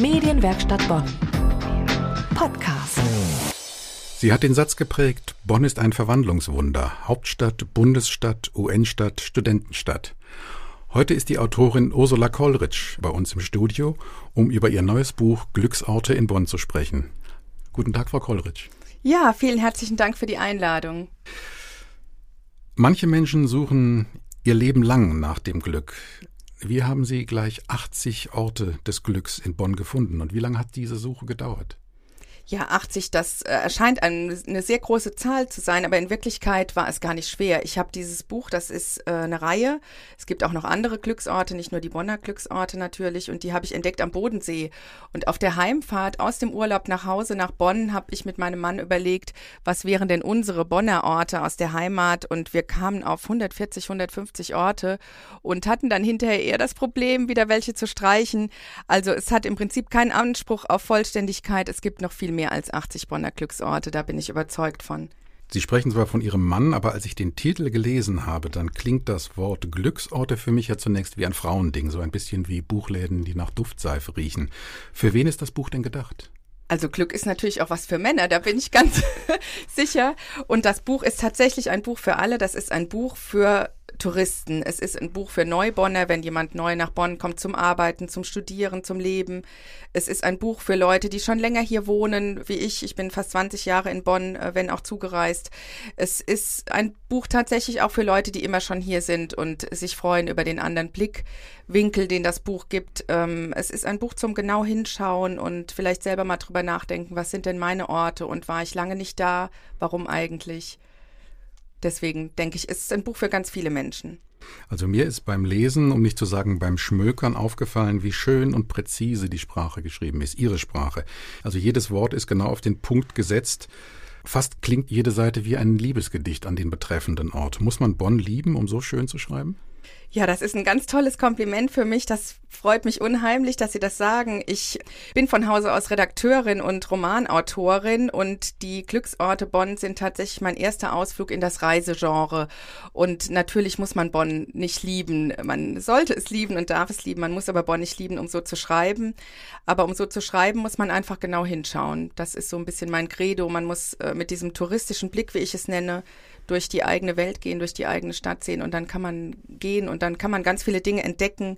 Medienwerkstatt Bonn. Podcast. Sie hat den Satz geprägt, Bonn ist ein Verwandlungswunder. Hauptstadt, Bundesstadt, UN-Stadt, Studentenstadt. Heute ist die Autorin Ursula Kollrich bei uns im Studio, um über ihr neues Buch Glücksorte in Bonn zu sprechen. Guten Tag, Frau Kollrich. Ja, vielen herzlichen Dank für die Einladung. Manche Menschen suchen ihr Leben lang nach dem Glück. Wie haben Sie gleich 80 Orte des Glücks in Bonn gefunden und wie lange hat diese Suche gedauert? Ja, 80, das äh, erscheint eine, sehr große Zahl zu sein, aber in Wirklichkeit war es gar nicht schwer. Ich habe dieses Buch, das ist äh, eine Reihe. Es gibt auch noch andere Glücksorte, nicht nur die Bonner Glücksorte natürlich, und die habe ich entdeckt am Bodensee. Und auf der Heimfahrt aus dem Urlaub nach Hause nach Bonn habe ich mit meinem Mann überlegt, was wären denn unsere Bonner Orte aus der Heimat? Und wir kamen auf 140, 150 Orte und hatten dann hinterher eher das Problem, wieder welche zu streichen. Also es hat im Prinzip keinen Anspruch auf Vollständigkeit. Es gibt noch viel mehr als 80 Bonner Glücksorte, da bin ich überzeugt von. Sie sprechen zwar von Ihrem Mann, aber als ich den Titel gelesen habe, dann klingt das Wort Glücksorte für mich ja zunächst wie ein Frauending, so ein bisschen wie Buchläden, die nach Duftseife riechen. Für wen ist das Buch denn gedacht? Also Glück ist natürlich auch was für Männer, da bin ich ganz sicher. Und das Buch ist tatsächlich ein Buch für alle. Das ist ein Buch für Touristen. Es ist ein Buch für Neubonner, wenn jemand neu nach Bonn kommt zum Arbeiten, zum Studieren, zum Leben. Es ist ein Buch für Leute, die schon länger hier wohnen, wie ich. Ich bin fast 20 Jahre in Bonn, äh, wenn auch zugereist. Es ist ein Buch tatsächlich auch für Leute, die immer schon hier sind und sich freuen über den anderen Blickwinkel, den das Buch gibt. Ähm, es ist ein Buch zum genau hinschauen und vielleicht selber mal drüber nachdenken, was sind denn meine Orte und war ich lange nicht da? Warum eigentlich? Deswegen denke ich, es ist ein Buch für ganz viele Menschen. Also mir ist beim Lesen, um nicht zu sagen beim Schmökern, aufgefallen, wie schön und präzise die Sprache geschrieben ist, Ihre Sprache. Also jedes Wort ist genau auf den Punkt gesetzt. Fast klingt jede Seite wie ein Liebesgedicht an den betreffenden Ort. Muss man Bonn lieben, um so schön zu schreiben? Ja, das ist ein ganz tolles Kompliment für mich. Das freut mich unheimlich, dass Sie das sagen. Ich bin von Hause aus Redakteurin und Romanautorin und die Glücksorte Bonn sind tatsächlich mein erster Ausflug in das Reisegenre. Und natürlich muss man Bonn nicht lieben. Man sollte es lieben und darf es lieben. Man muss aber Bonn nicht lieben, um so zu schreiben. Aber um so zu schreiben, muss man einfach genau hinschauen. Das ist so ein bisschen mein Credo. Man muss äh, mit diesem touristischen Blick, wie ich es nenne, durch die eigene Welt gehen, durch die eigene Stadt sehen und dann kann man gehen und dann kann man ganz viele Dinge entdecken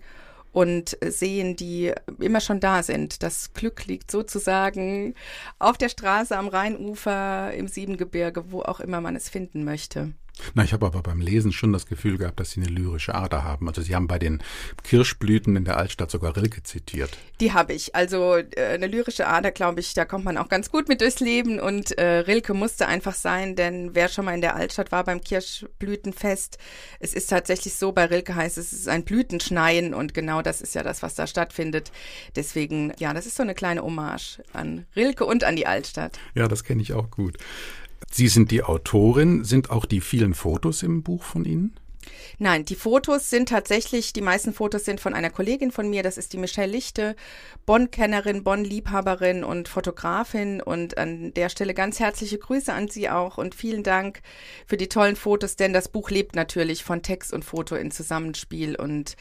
und sehen, die immer schon da sind. Das Glück liegt sozusagen auf der Straße am Rheinufer, im Siebengebirge, wo auch immer man es finden möchte. Na, ich habe aber beim Lesen schon das Gefühl gehabt, dass Sie eine lyrische Ader haben. Also Sie haben bei den Kirschblüten in der Altstadt sogar Rilke zitiert. Die habe ich. Also äh, eine lyrische Ader, glaube ich, da kommt man auch ganz gut mit durchs Leben und äh, Rilke musste einfach sein, denn wer schon mal in der Altstadt war beim Kirschblütenfest, es ist tatsächlich so, bei Rilke heißt es, es ist ein Blütenschneien und genau das ist ja das, was da stattfindet. Deswegen, ja, das ist so eine kleine Hommage an Rilke und an die Altstadt. Ja, das kenne ich auch gut. Sie sind die Autorin. Sind auch die vielen Fotos im Buch von Ihnen? Nein, die Fotos sind tatsächlich, die meisten Fotos sind von einer Kollegin von mir, das ist die Michelle Lichte, Bonn-Kennerin, Bonn-Liebhaberin und Fotografin. Und an der Stelle ganz herzliche Grüße an Sie auch und vielen Dank für die tollen Fotos, denn das Buch lebt natürlich von Text und Foto in Zusammenspiel. Und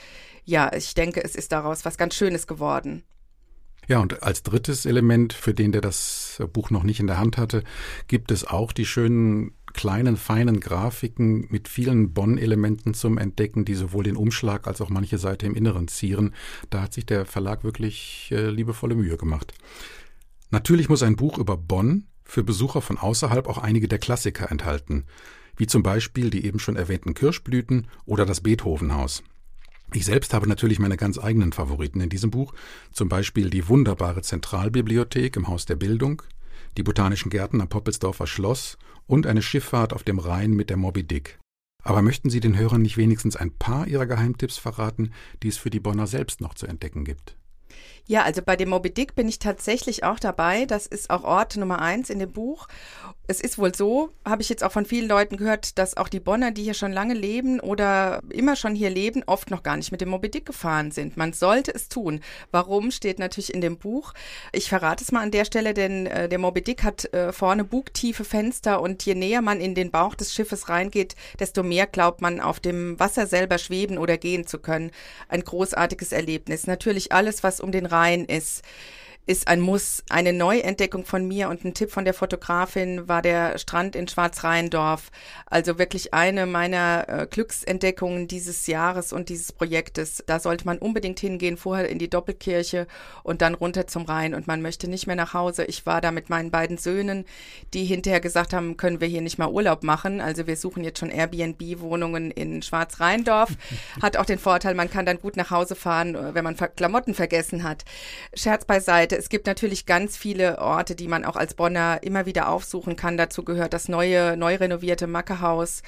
ja, ich denke, es ist daraus was ganz Schönes geworden. Ja, und als drittes Element, für den, der das Buch noch nicht in der Hand hatte, gibt es auch die schönen kleinen, feinen Grafiken mit vielen Bonn-Elementen zum Entdecken, die sowohl den Umschlag als auch manche Seite im Inneren zieren. Da hat sich der Verlag wirklich äh, liebevolle Mühe gemacht. Natürlich muss ein Buch über Bonn für Besucher von außerhalb auch einige der Klassiker enthalten, wie zum Beispiel die eben schon erwähnten Kirschblüten oder das Beethovenhaus. Ich selbst habe natürlich meine ganz eigenen Favoriten in diesem Buch, zum Beispiel die wunderbare Zentralbibliothek im Haus der Bildung, die Botanischen Gärten am Poppelsdorfer Schloss und eine Schifffahrt auf dem Rhein mit der Moby Dick. Aber möchten Sie den Hörern nicht wenigstens ein paar Ihrer Geheimtipps verraten, die es für die Bonner selbst noch zu entdecken gibt? Ja, also bei dem Moby Dick bin ich tatsächlich auch dabei. Das ist auch Ort Nummer eins in dem Buch es ist wohl so, habe ich jetzt auch von vielen Leuten gehört, dass auch die Bonner, die hier schon lange leben oder immer schon hier leben, oft noch gar nicht mit dem Moby Dick gefahren sind. Man sollte es tun. Warum steht natürlich in dem Buch. Ich verrate es mal an der Stelle, denn äh, der Moby Dick hat äh, vorne bugtiefe Fenster und je näher man in den Bauch des Schiffes reingeht, desto mehr glaubt man auf dem Wasser selber schweben oder gehen zu können. Ein großartiges Erlebnis. Natürlich alles, was um den Rhein ist ist ein Muss. Eine Neuentdeckung von mir und ein Tipp von der Fotografin war der Strand in Schwarzrheindorf. Also wirklich eine meiner äh, Glücksentdeckungen dieses Jahres und dieses Projektes. Da sollte man unbedingt hingehen, vorher in die Doppelkirche und dann runter zum Rhein und man möchte nicht mehr nach Hause. Ich war da mit meinen beiden Söhnen, die hinterher gesagt haben, können wir hier nicht mal Urlaub machen. Also wir suchen jetzt schon Airbnb-Wohnungen in Schwarzrheindorf. Hat auch den Vorteil, man kann dann gut nach Hause fahren, äh, wenn man Klamotten vergessen hat. Scherz beiseite es gibt natürlich ganz viele Orte, die man auch als Bonner immer wieder aufsuchen kann. Dazu gehört das neue, neu renovierte Mackehaus.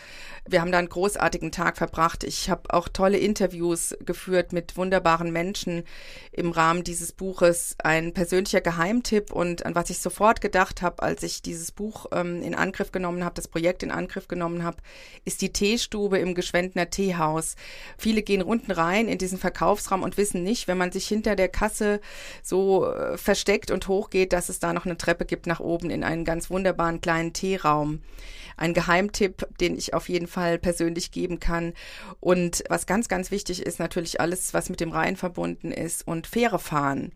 Wir haben da einen großartigen Tag verbracht. Ich habe auch tolle Interviews geführt mit wunderbaren Menschen im Rahmen dieses Buches. Ein persönlicher Geheimtipp und an was ich sofort gedacht habe, als ich dieses Buch ähm, in Angriff genommen habe, das Projekt in Angriff genommen habe, ist die Teestube im Geschwendner Teehaus. Viele gehen unten rein in diesen Verkaufsraum und wissen nicht, wenn man sich hinter der Kasse so versteckt und hochgeht, dass es da noch eine Treppe gibt nach oben in einen ganz wunderbaren kleinen Teeraum. Ein Geheimtipp, den ich auf jeden Fall persönlich geben kann. Und was ganz, ganz wichtig ist, natürlich alles, was mit dem Rhein verbunden ist und Fähre fahren.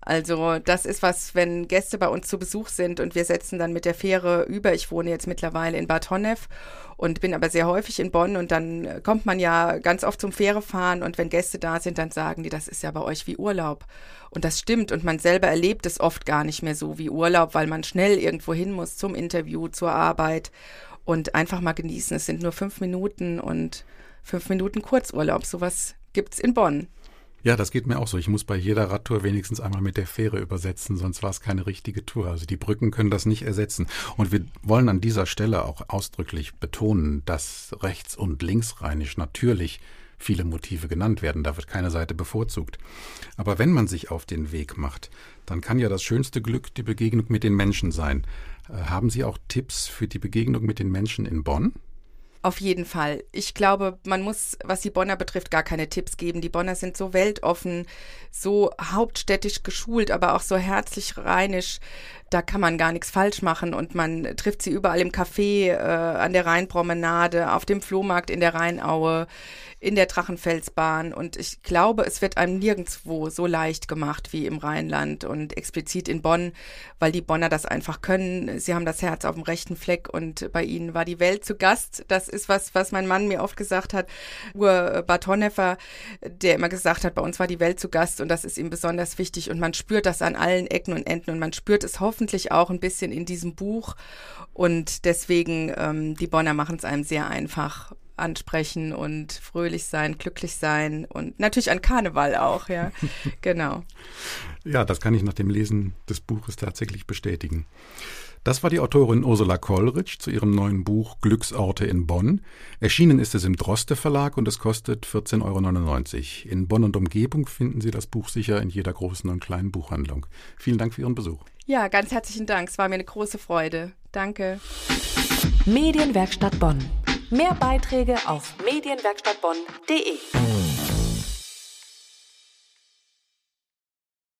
Also das ist was, wenn Gäste bei uns zu Besuch sind und wir setzen dann mit der Fähre über. Ich wohne jetzt mittlerweile in Bad Honnef und bin aber sehr häufig in Bonn und dann kommt man ja ganz oft zum Fährefahren und wenn Gäste da sind, dann sagen die, das ist ja bei euch wie Urlaub. Und das stimmt und man selber erlebt es oft gar nicht mehr so wie Urlaub, weil man schnell irgendwo hin muss zum Interview, zur Arbeit und einfach mal genießen. Es sind nur fünf Minuten und fünf Minuten Kurzurlaub. Sowas gibt's in Bonn. Ja, das geht mir auch so. Ich muss bei jeder Radtour wenigstens einmal mit der Fähre übersetzen, sonst war es keine richtige Tour. Also die Brücken können das nicht ersetzen. Und wir wollen an dieser Stelle auch ausdrücklich betonen, dass rechts- und linksrheinisch natürlich viele Motive genannt werden. Da wird keine Seite bevorzugt. Aber wenn man sich auf den Weg macht, dann kann ja das schönste Glück die Begegnung mit den Menschen sein. Äh, haben Sie auch Tipps für die Begegnung mit den Menschen in Bonn? Auf jeden Fall. Ich glaube, man muss, was die Bonner betrifft, gar keine Tipps geben. Die Bonner sind so weltoffen, so hauptstädtisch geschult, aber auch so herzlich rheinisch. Da kann man gar nichts falsch machen und man trifft sie überall im Café, äh, an der Rheinpromenade, auf dem Flohmarkt in der Rheinaue in der Drachenfelsbahn. Und ich glaube, es wird einem nirgendwo so leicht gemacht wie im Rheinland und explizit in Bonn, weil die Bonner das einfach können. Sie haben das Herz auf dem rechten Fleck und bei ihnen war die Welt zu Gast. Das ist was, was mein Mann mir oft gesagt hat. Ur Bad Honneffer, der immer gesagt hat, bei uns war die Welt zu Gast und das ist ihm besonders wichtig und man spürt das an allen Ecken und Enden und man spürt es hoffentlich auch ein bisschen in diesem Buch und deswegen, ähm, die Bonner machen es einem sehr einfach ansprechen und fröhlich sein, glücklich sein und natürlich an Karneval auch, ja. genau. Ja, das kann ich nach dem Lesen des Buches tatsächlich bestätigen. Das war die Autorin Ursula Kollrich zu ihrem neuen Buch Glücksorte in Bonn. Erschienen ist es im Droste Verlag und es kostet 14,99 Euro. In Bonn und Umgebung finden Sie das Buch sicher in jeder großen und kleinen Buchhandlung. Vielen Dank für Ihren Besuch. Ja, ganz herzlichen Dank. Es war mir eine große Freude. Danke. Medienwerkstatt Bonn. Mehr Beiträge auf medienwerkstattbonn.de.